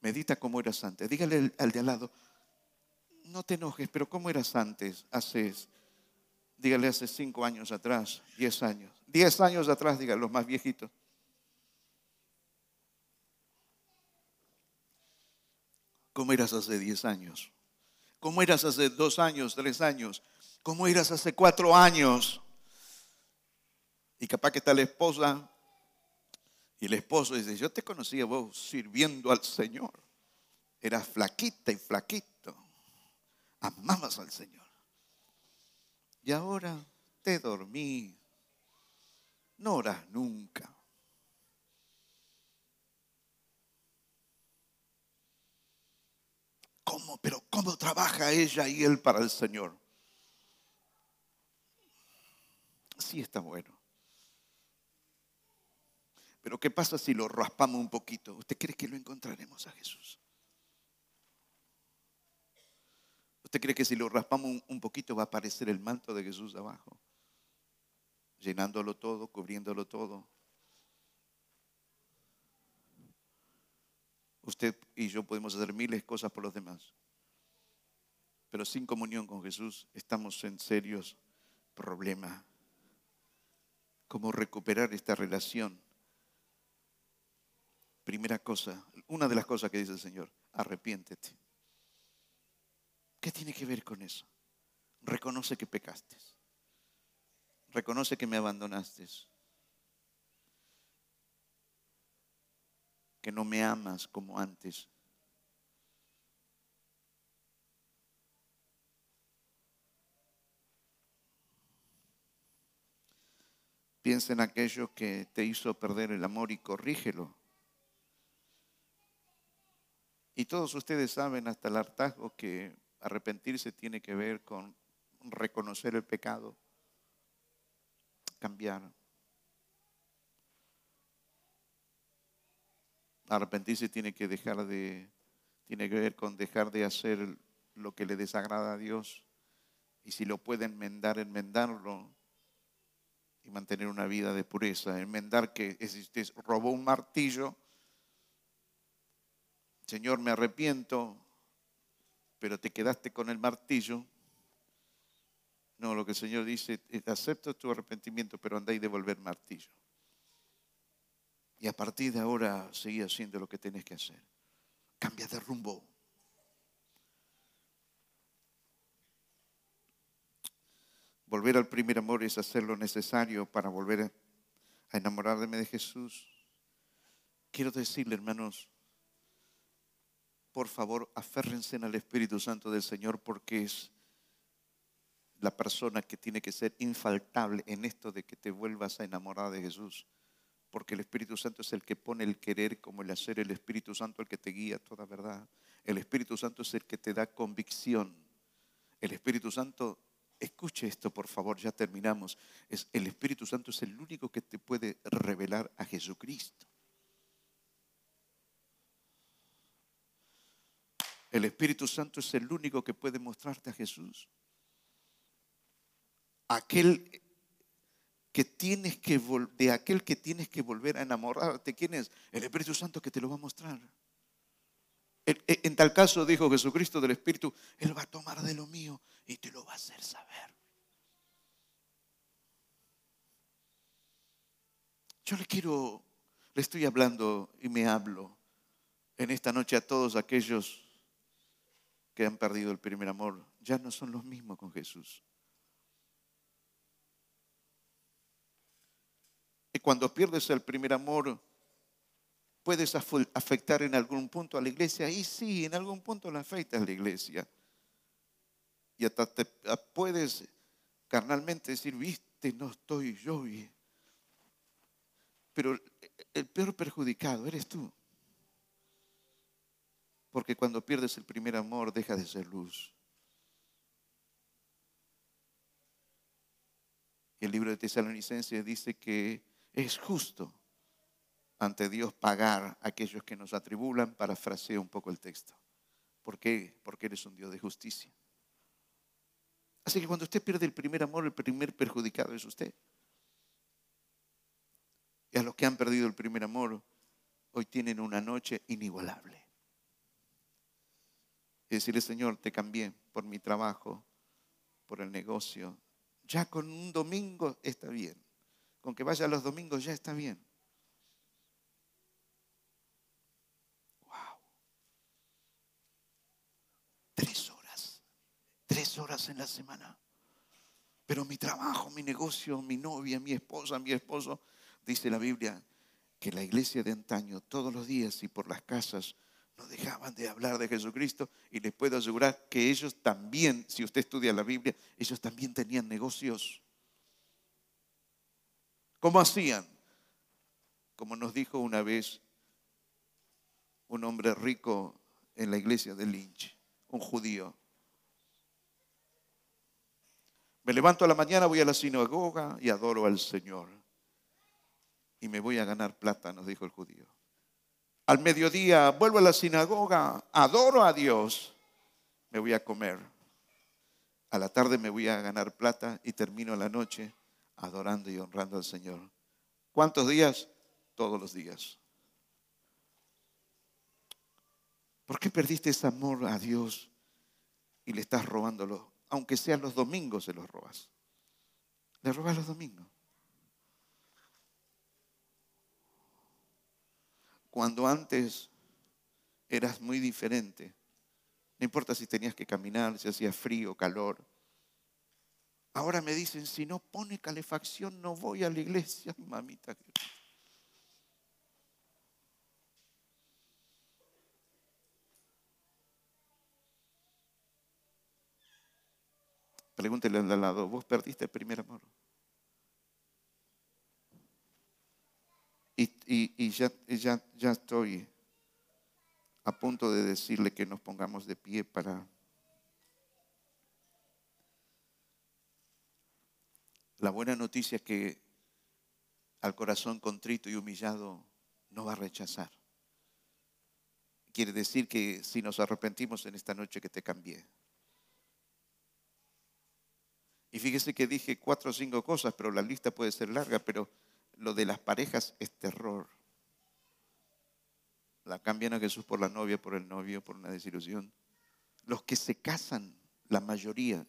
medita cómo eras antes. Dígale al de al lado, no te enojes, pero ¿cómo eras antes? Hace, dígale hace cinco años atrás, diez años. Diez años atrás, dígale los más viejitos. ¿Cómo eras hace diez años? ¿Cómo eras hace dos años, tres años? ¿Cómo eras hace cuatro años? Y capaz que está la esposa y el esposo dice, yo te conocía vos sirviendo al Señor. Eras flaquita y flaquito. Amabas al Señor. Y ahora te dormí. No oras nunca. ¿Cómo? Pero ¿cómo trabaja ella y él para el Señor? Sí está bueno. Pero ¿qué pasa si lo raspamos un poquito? ¿Usted cree que lo encontraremos a Jesús? ¿Usted cree que si lo raspamos un poquito va a aparecer el manto de Jesús abajo? Llenándolo todo, cubriéndolo todo. Usted y yo podemos hacer miles de cosas por los demás. Pero sin comunión con Jesús estamos en serios problemas. ¿Cómo recuperar esta relación? Primera cosa, una de las cosas que dice el Señor, arrepiéntete. ¿Qué tiene que ver con eso? Reconoce que pecaste. Reconoce que me abandonaste. Que no me amas como antes. Piensa en aquello que te hizo perder el amor y corrígelo. Y todos ustedes saben hasta el hartazgo que arrepentirse tiene que ver con reconocer el pecado, cambiar. Arrepentirse tiene que dejar de ver con dejar de hacer lo que le desagrada a Dios y si lo puede enmendar, enmendarlo y mantener una vida de pureza. Enmendar que si robó un martillo, Señor, me arrepiento, pero te quedaste con el martillo. No, lo que el Señor dice, acepto tu arrepentimiento, pero andá y devolver martillo. Y a partir de ahora seguí haciendo lo que tenés que hacer. Cambia de rumbo. Volver al primer amor es hacer lo necesario para volver a enamorarme de Jesús. Quiero decirle, hermanos, por favor, aférrense al Espíritu Santo del Señor porque es la persona que tiene que ser infaltable en esto de que te vuelvas a enamorar de Jesús. Porque el Espíritu Santo es el que pone el querer como el hacer, el Espíritu Santo el que te guía toda verdad. El Espíritu Santo es el que te da convicción. El Espíritu Santo, escuche esto por favor, ya terminamos. Es, el Espíritu Santo es el único que te puede revelar a Jesucristo. El Espíritu Santo es el único que puede mostrarte a Jesús. Aquel que tienes que de aquel que tienes que volver a enamorarte, ¿quién es? El Espíritu Santo que te lo va a mostrar. En tal caso, dijo Jesucristo del Espíritu, Él va a tomar de lo mío y te lo va a hacer saber. Yo le quiero, le estoy hablando y me hablo en esta noche a todos aquellos que han perdido el primer amor ya no son los mismos con Jesús. Y cuando pierdes el primer amor, puedes afectar en algún punto a la iglesia. Y sí, en algún punto la afecta a la iglesia. Y hasta te puedes carnalmente decir, viste, no estoy yo. Pero el peor perjudicado eres tú. Porque cuando pierdes el primer amor deja de ser luz. El libro de Tesalonicenses dice que es justo ante Dios pagar a aquellos que nos atribulan, parafraseo un poco el texto. ¿Por qué? Porque eres un Dios de justicia. Así que cuando usted pierde el primer amor, el primer perjudicado es usted. Y a los que han perdido el primer amor, hoy tienen una noche inigualable y decirle, Señor, te cambié por mi trabajo, por el negocio. Ya con un domingo está bien. Con que vaya los domingos ya está bien. Wow. Tres horas. Tres horas en la semana. Pero mi trabajo, mi negocio, mi novia, mi esposa, mi esposo, dice la Biblia, que la iglesia de antaño todos los días y por las casas no dejaban de hablar de Jesucristo y les puedo asegurar que ellos también, si usted estudia la Biblia, ellos también tenían negocios. ¿Cómo hacían? Como nos dijo una vez un hombre rico en la iglesia de Lynch, un judío. Me levanto a la mañana, voy a la sinagoga y adoro al Señor. Y me voy a ganar plata, nos dijo el judío. Al mediodía vuelvo a la sinagoga, adoro a Dios, me voy a comer. A la tarde me voy a ganar plata y termino la noche adorando y honrando al Señor. ¿Cuántos días? Todos los días. ¿Por qué perdiste ese amor a Dios y le estás robándolo? Aunque sean los domingos se los robas. Le robas los domingos. Cuando antes eras muy diferente, No importa si tenías que caminar, si hacía frío, calor. Ahora me dicen, si no pone calefacción no voy a la iglesia, mamita. Pregúntele al lado, ¿vos perdiste el primer amor? Y, ya, ya, estoy a punto de decirle que nos pongamos de pie para la buena noticia es que al corazón contrito y humillado no va a rechazar. Quiere decir que si nos arrepentimos en esta noche que te cambié. Y fíjese que dije cuatro o cinco cosas, pero la lista puede ser larga, pero lo de las parejas es terror. La cambian a Jesús por la novia, por el novio, por una desilusión. Los que se casan, la mayoría,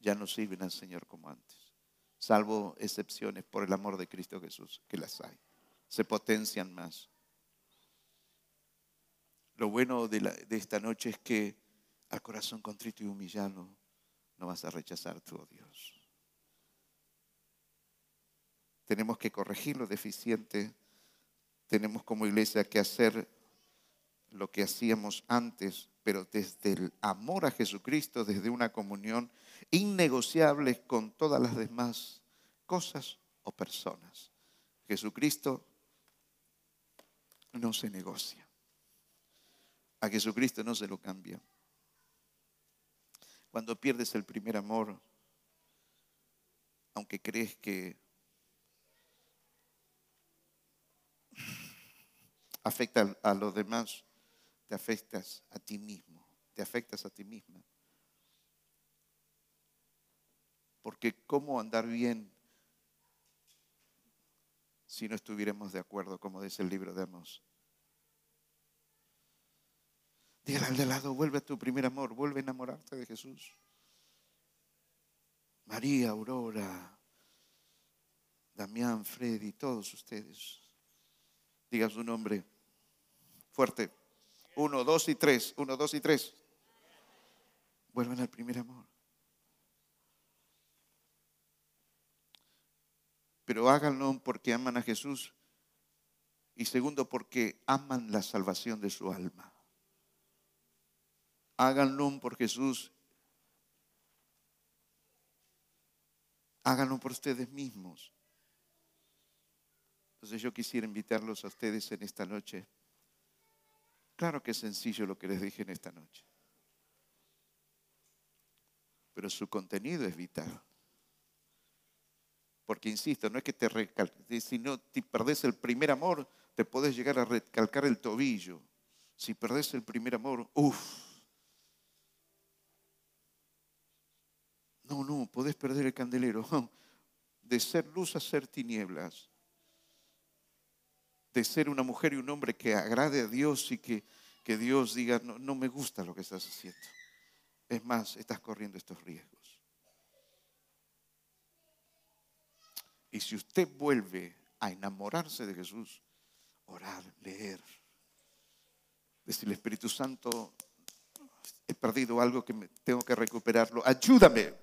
ya no sirven al Señor como antes, salvo excepciones por el amor de Cristo Jesús, que las hay. Se potencian más. Lo bueno de, esta noche es que al corazón contrito y humillado no vas a rechazar tu Dios. Tenemos que corregir lo deficiente. Tenemos como iglesia que hacer lo que hacíamos antes, pero desde el amor a Jesucristo, desde una comunión innegociable con todas las demás cosas o personas. Jesucristo no se negocia. A Jesucristo no se lo cambia. Cuando pierdes el primer amor, aunque crees que afecta a los demás, te afectas a ti mismo, te afectas a ti misma. Porque ¿cómo andar bien si no estuviéramos de acuerdo, como dice el libro de Amos? Dígale al de lado, vuelve a tu primer amor, vuelve a enamorarte de Jesús. María, Aurora, Damián, Freddy, todos ustedes. Diga su nombre fuerte. Uno, dos y tres. Uno, dos y tres. Vuelvan al primer amor. Pero háganlo porque aman a Jesús y segundo porque aman la salvación de su alma. Háganlo por Jesús. Háganlo por ustedes mismos. Entonces yo quisiera invitarlos a ustedes en esta noche Claro que es sencillo lo que les dije en esta noche. Pero su contenido es vital. Porque, insisto, no es que te recalques, si no te perdés el primer amor, te podés llegar a recalcar el tobillo. Si perdés el primer amor, uff. No, no, podés perder el candelero. De ser luz a ser tinieblas de ser una mujer y un hombre que agrade a Dios y que, que Dios diga, no, no me gusta lo que estás haciendo. Es más, estás corriendo estos riesgos. Y si usted vuelve a enamorarse de Jesús, orar, leer, decirle Espíritu Santo, he perdido algo que tengo que recuperarlo, ayúdame.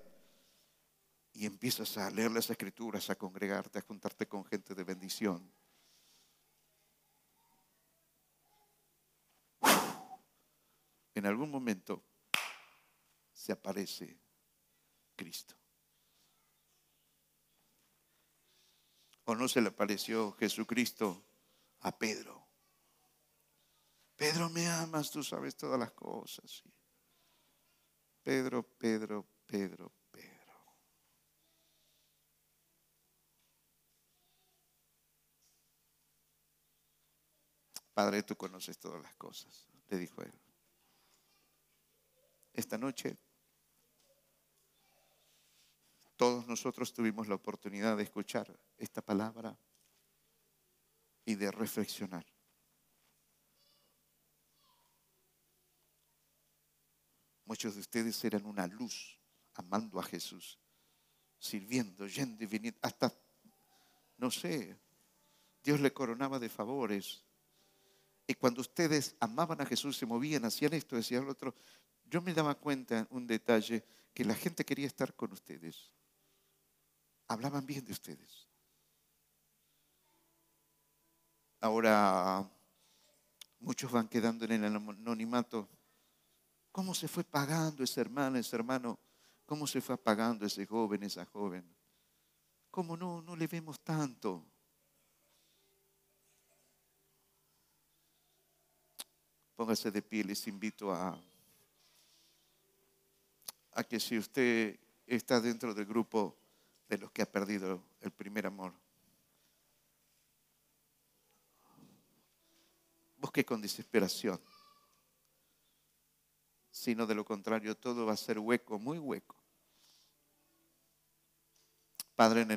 Y empiezas a leer las escrituras, a congregarte, a juntarte con gente de bendición en algún momento se aparece Cristo. ¿O no se le apareció Jesucristo a Pedro? Pedro, me amas, tú sabes todas las cosas. Pedro, Pedro, Pedro, Pedro. Padre, tú conoces todas las cosas, le dijo él esta noche todos nosotros tuvimos la oportunidad de escuchar esta palabra y de reflexionar. Muchos de ustedes eran una luz amando a Jesús, sirviendo, yendo y viniendo, hasta, no sé, Dios le coronaba de favores. Y cuando ustedes amaban a Jesús, se movían, hacían esto, decían lo otro, yo me daba cuenta un detalle que la gente quería estar con ustedes. Hablaban bien de ustedes. Ahora muchos van quedando en el anonimato. ¿Cómo se fue pagando esa hermana, ese hermano? ¿Cómo se fue apagando ese joven, esa joven? ¿Cómo no, no le vemos tanto? Póngase de pie, les invito a, que si usted está dentro del grupo de los que ha perdido el primer amor, busque con desesperación. Sino de lo contrario, todo va a ser hueco, muy hueco. Padre, en